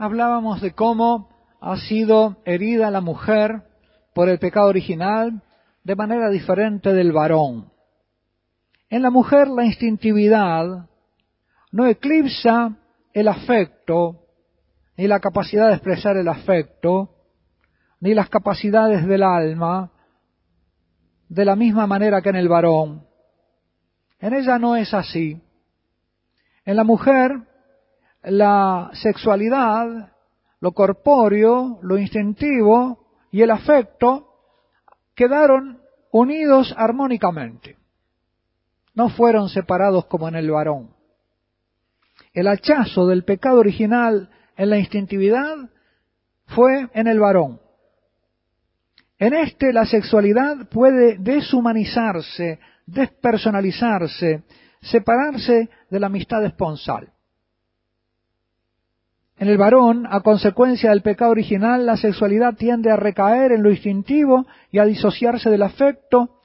hablábamos de cómo ha sido herida la mujer por el pecado original de manera diferente del varón. En la mujer la instintividad no eclipsa el afecto, ni la capacidad de expresar el afecto, ni las capacidades del alma, de la misma manera que en el varón. En ella no es así. En la mujer, la sexualidad, lo corpóreo, lo instintivo y el afecto quedaron unidos armónicamente. No fueron separados como en el varón. El hachazo del pecado original en la instintividad fue en el varón. En este la sexualidad puede deshumanizarse, despersonalizarse, separarse de la amistad esponsal. En el varón, a consecuencia del pecado original, la sexualidad tiende a recaer en lo instintivo y a disociarse del afecto,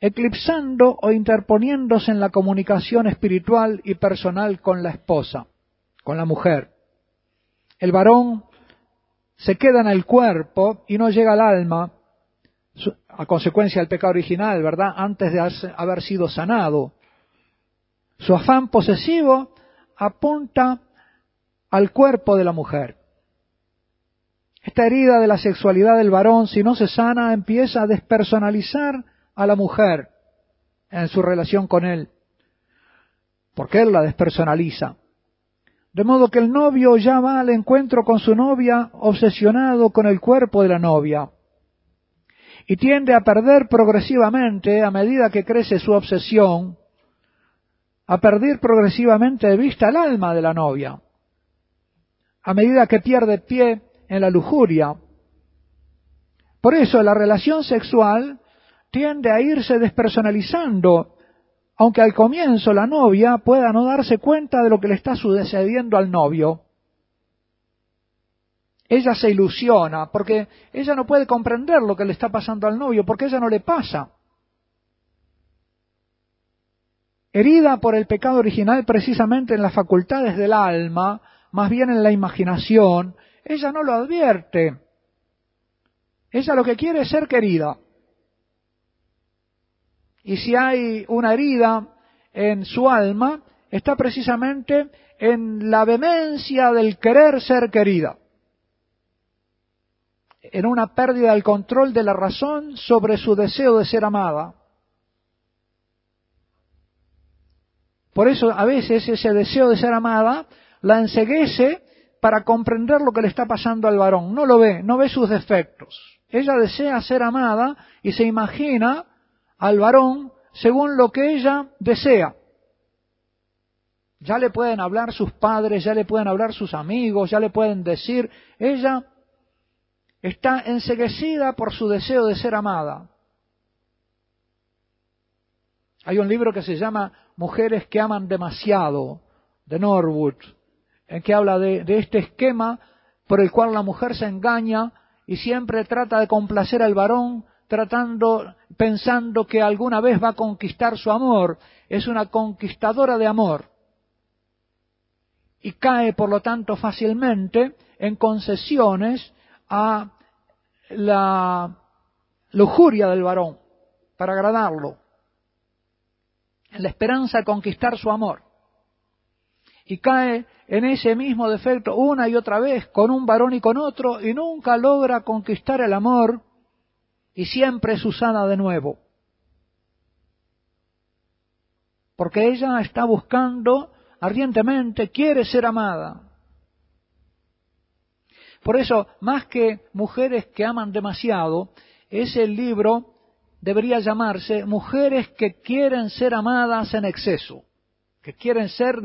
eclipsando o interponiéndose en la comunicación espiritual y personal con la esposa, con la mujer. El varón se queda en el cuerpo y no llega al alma, a consecuencia del pecado original, ¿verdad? Antes de haber sido sanado. Su afán posesivo apunta al cuerpo de la mujer. Esta herida de la sexualidad del varón, si no se sana, empieza a despersonalizar a la mujer en su relación con él, porque él la despersonaliza. De modo que el novio ya va al encuentro con su novia obsesionado con el cuerpo de la novia y tiende a perder progresivamente, a medida que crece su obsesión, a perder progresivamente de vista el alma de la novia a medida que pierde pie en la lujuria. Por eso la relación sexual tiende a irse despersonalizando, aunque al comienzo la novia pueda no darse cuenta de lo que le está sucediendo al novio. Ella se ilusiona porque ella no puede comprender lo que le está pasando al novio, porque ella no le pasa. Herida por el pecado original precisamente en las facultades del alma, más bien en la imaginación, ella no lo advierte. Ella lo que quiere es ser querida. Y si hay una herida en su alma, está precisamente en la vehemencia del querer ser querida, en una pérdida del control de la razón sobre su deseo de ser amada. Por eso a veces ese deseo de ser amada la enseguece para comprender lo que le está pasando al varón. No lo ve, no ve sus defectos. Ella desea ser amada y se imagina al varón según lo que ella desea. Ya le pueden hablar sus padres, ya le pueden hablar sus amigos, ya le pueden decir, ella está enseguecida por su deseo de ser amada. Hay un libro que se llama Mujeres que aman demasiado, de Norwood, en que habla de, este esquema por el cual la mujer se engaña y siempre trata de complacer al varón, tratando, pensando que alguna vez va a conquistar su amor. Es una conquistadora de amor. Y cae, por lo tanto, fácilmente en concesiones a la lujuria del varón para agradarlo, en la esperanza de conquistar su amor y cae en ese mismo defecto una y otra vez con un varón y con otro y nunca logra conquistar el amor y siempre es usada de nuevo. Porque ella está buscando ardientemente, quiere ser amada. Por eso, más que mujeres que aman demasiado, ese libro debería llamarse Mujeres que quieren ser amadas en exceso que quieren ser,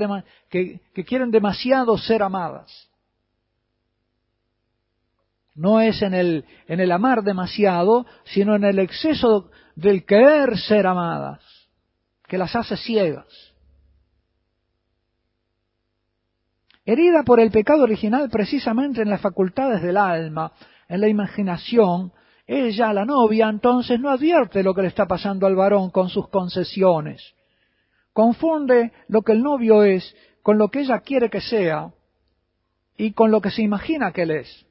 que, quieren demasiado ser amadas. No es en el, en el amar demasiado, sino en el exceso del querer ser amadas, que las hace ciegas. Herida por el pecado original precisamente en las facultades del alma, en la imaginación, ella, la novia, entonces no advierte lo que le está pasando al varón con sus concesiones confunde lo que el novio es con lo que ella quiere que sea y con lo que se imagina que él es.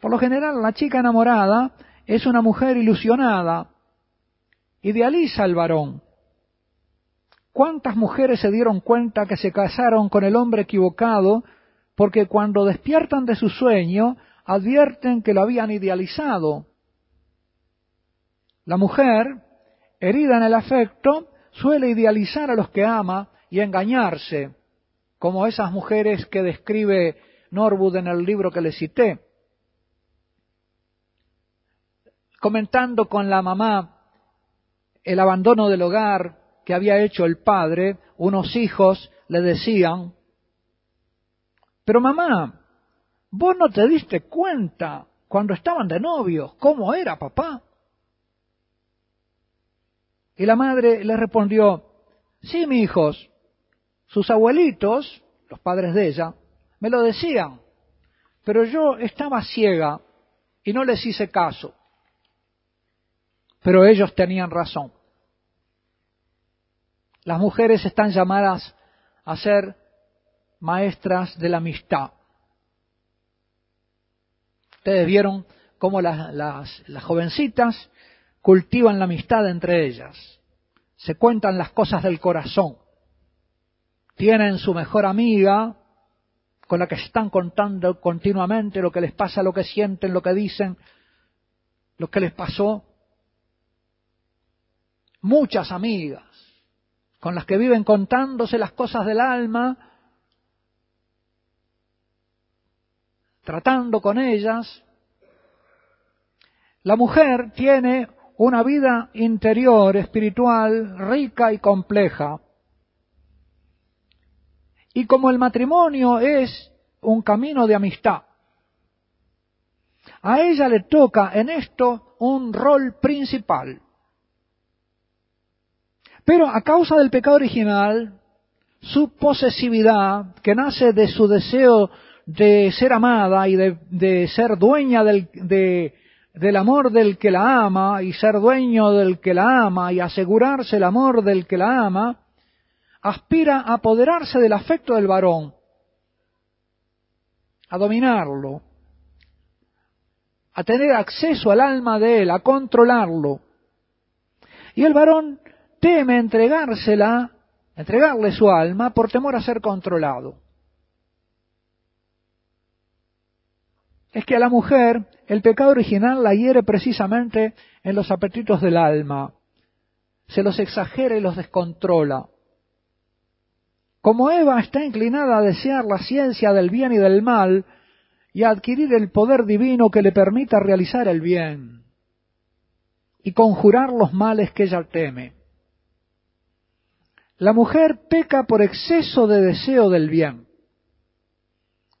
Por lo general, la chica enamorada es una mujer ilusionada, idealiza al varón. ¿Cuántas mujeres se dieron cuenta que se casaron con el hombre equivocado porque cuando despiertan de su sueño advierten que lo habían idealizado? La mujer, herida en el afecto, suele idealizar a los que ama y engañarse, como esas mujeres que describe Norwood en el libro que le cité. Comentando con la mamá el abandono del hogar que había hecho el padre, unos hijos le decían, pero mamá, vos no te diste cuenta cuando estaban de novios cómo era papá. Y la madre le respondió, sí, mi hijos, sus abuelitos, los padres de ella, me lo decían, pero yo estaba ciega y no les hice caso. Pero ellos tenían razón. Las mujeres están llamadas a ser maestras de la amistad. Ustedes vieron cómo las, las jovencitas cultivan la amistad entre ellas, se cuentan las cosas del corazón, tienen su mejor amiga con la que están contando continuamente lo que les pasa, lo que sienten, lo que dicen, lo que les pasó. Muchas amigas con las que viven contándose las cosas del alma, tratando con ellas. La mujer tiene una vida interior, espiritual, rica y compleja. Y como el matrimonio es un camino de amistad, a ella le toca en esto un rol principal. Pero a causa del pecado original, su posesividad, que nace de su deseo de ser amada y de, ser dueña del, de, del amor del que la ama y ser dueño del que la ama y asegurarse el amor del que la ama, aspira a apoderarse del afecto del varón, a dominarlo, a tener acceso al alma de él, a controlarlo. Y el varón teme entregársela, entregarle su alma por temor a ser controlado. Es que a la mujer el pecado original la hiere precisamente en los apetitos del alma, se los exagera y los descontrola. Como Eva está inclinada a desear la ciencia del bien y del mal y a adquirir el poder divino que le permita realizar el bien y conjurar los males que ella teme. La mujer peca por exceso de deseo del bien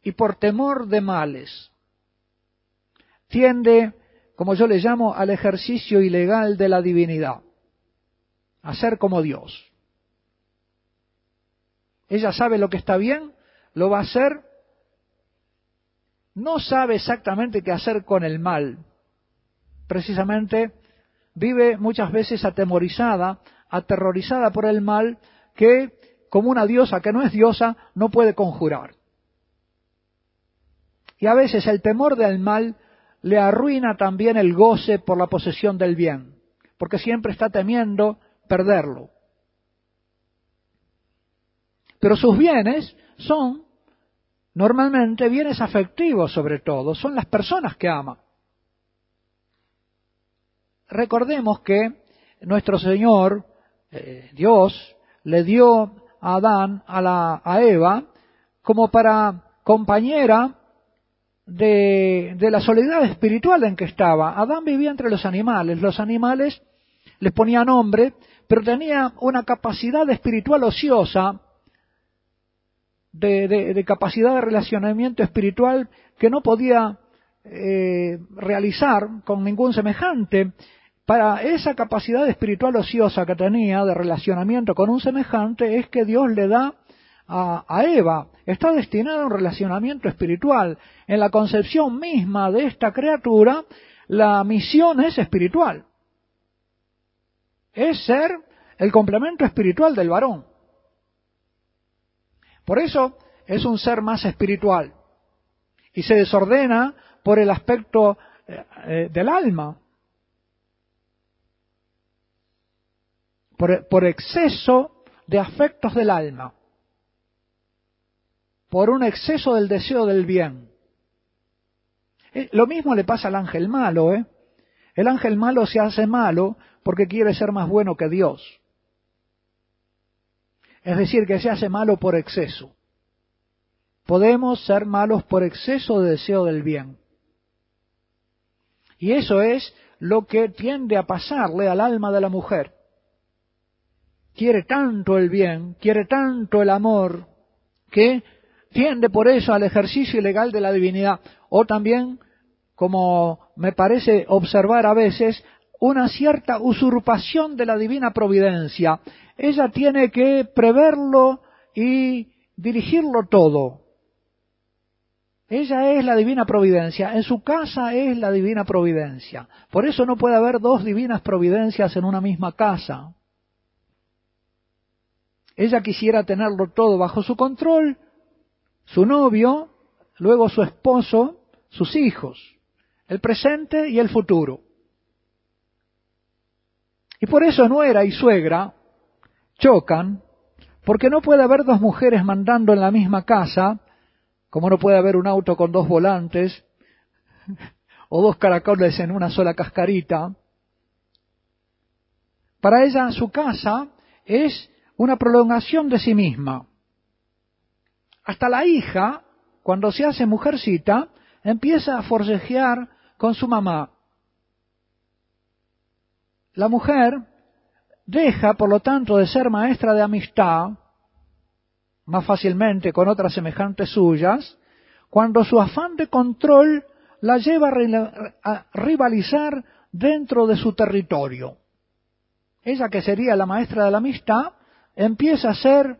y por temor de males tiende, como yo le llamo, al ejercicio ilegal de la divinidad, a ser como Dios. Ella sabe lo que está bien, lo va a hacer, no sabe exactamente qué hacer con el mal. Precisamente vive muchas veces atemorizada, aterrorizada por el mal que, como una diosa que no es diosa, no puede conjurar. Y a veces el temor del mal le arruina también el goce por la posesión del bien, porque siempre está temiendo perderlo. Pero sus bienes son normalmente bienes afectivos sobre todo, son las personas que ama. Recordemos que nuestro Señor, eh, Dios, le dio a Adán, a, la, a Eva, como para compañera de, la soledad espiritual en que estaba. Adán vivía entre los animales. Los animales les ponía nombre, pero tenía una capacidad espiritual ociosa, de, capacidad de relacionamiento espiritual que no podía eh, realizar con ningún semejante. Para esa capacidad espiritual ociosa que tenía de relacionamiento con un semejante es que Dios le da a, Eva, está destinada a un relacionamiento espiritual. En la concepción misma de esta criatura, la misión es espiritual. Es ser el complemento espiritual del varón. Por eso es un ser más espiritual y se desordena por el aspecto eh, eh, del alma, por, por exceso de afectos del alma, por un exceso del deseo del bien. Eh, lo mismo le pasa al ángel malo, ¿eh? El ángel malo se hace malo porque quiere ser más bueno que Dios. Es decir, que se hace malo por exceso. Podemos ser malos por exceso de deseo del bien. Y eso es lo que tiende a pasarle al alma de la mujer. Quiere tanto el bien, quiere tanto el amor, que tiende por eso al ejercicio ilegal de la divinidad. O también, como me parece observar a veces, una cierta usurpación de la divina providencia. Ella tiene que preverlo y dirigirlo todo. Ella es la divina providencia, en su casa es la divina providencia. Por eso no puede haber dos divinas providencias en una misma casa. Ella quisiera tenerlo todo bajo su control, su novio, luego su esposo, sus hijos, el presente y el futuro. Y por eso nuera y suegra chocan, porque no puede haber dos mujeres mandando en la misma casa, como no puede haber un auto con dos volantes, o dos caracoles en una sola cascarita. Para ella su casa es una prolongación de sí misma. Hasta la hija, cuando se hace mujercita, empieza a forcejear con su mamá. La mujer deja, por lo tanto, de ser maestra de amistad, más fácilmente con otras semejantes suyas, cuando su afán de control la lleva a rivalizar dentro de su territorio. Ella que sería la maestra de la amistad, empieza a ser,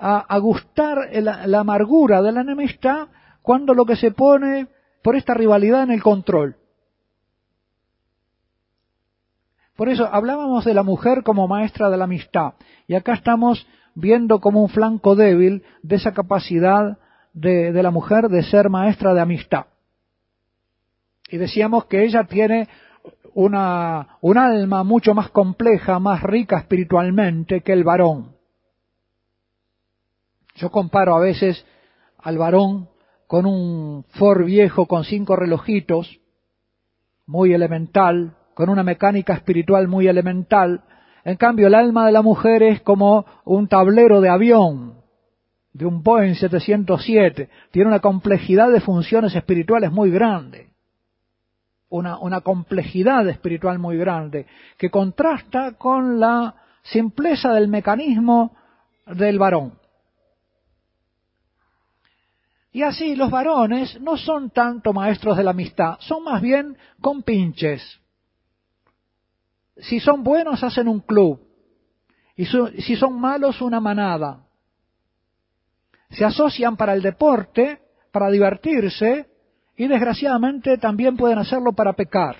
a, gustar la amargura de la enemistad cuando lo que se pone por esta rivalidad en el control. Por eso hablábamos de la mujer como maestra de la amistad. Y acá estamos viendo como un flanco débil de esa capacidad de, la mujer de ser maestra de amistad. Y decíamos que ella tiene una, un alma mucho más compleja, más rica espiritualmente que el varón. Yo comparo a veces al varón con un Ford viejo con cinco relojitos, muy elemental, con una mecánica espiritual muy elemental. En cambio, el alma de la mujer es como un tablero de avión, de un Boeing 707. Tiene una complejidad de funciones espirituales muy grande. Una, una complejidad espiritual muy grande, que contrasta con la simpleza del mecanismo del varón. Y así los varones no son tanto maestros de la amistad, son más bien compinches si son buenos hacen un club, y si son malos una manada. Se asocian para el deporte, para divertirse, y desgraciadamente también pueden hacerlo para pecar.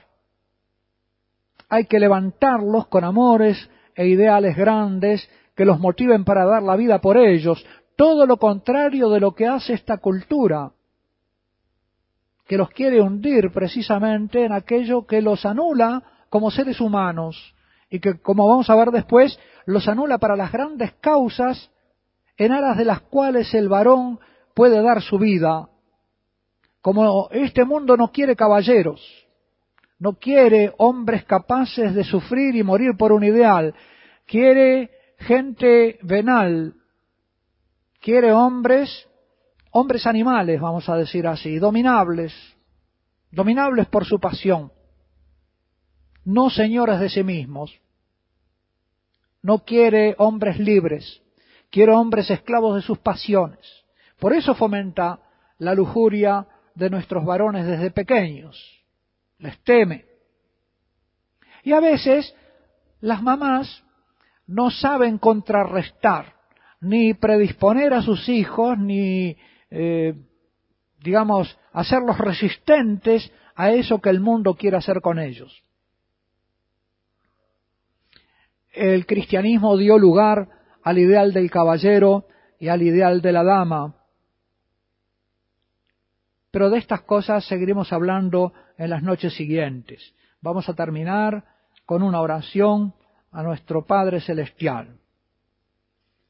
Hay que levantarlos con amores e ideales grandes que los motiven para dar la vida por ellos, todo lo contrario de lo que hace esta cultura, que los quiere hundir precisamente en aquello que los anula como seres humanos y que, como vamos a ver después, los anula para las grandes causas en aras de las cuales el varón puede dar su vida. Como este mundo no quiere caballeros, no quiere hombres capaces de sufrir y morir por un ideal, quiere gente venal, quiere hombres, hombres animales, vamos a decir así, dominables, dominables por su pasión no señoras de sí mismos. No quiere hombres libres, quiere hombres esclavos de sus pasiones. Por eso fomenta la lujuria de nuestros varones desde pequeños. Les teme. Y a veces las mamás no saben contrarrestar, ni predisponer a sus hijos, ni, eh, digamos, hacerlos resistentes a eso que el mundo quiere hacer con ellos el cristianismo dio lugar al ideal del caballero y al ideal de la dama. pero de estas cosas seguiremos hablando en las noches siguientes. Vamos a terminar con una oración a nuestro Padre Celestial.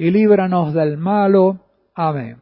y líbranos del malo. Amén.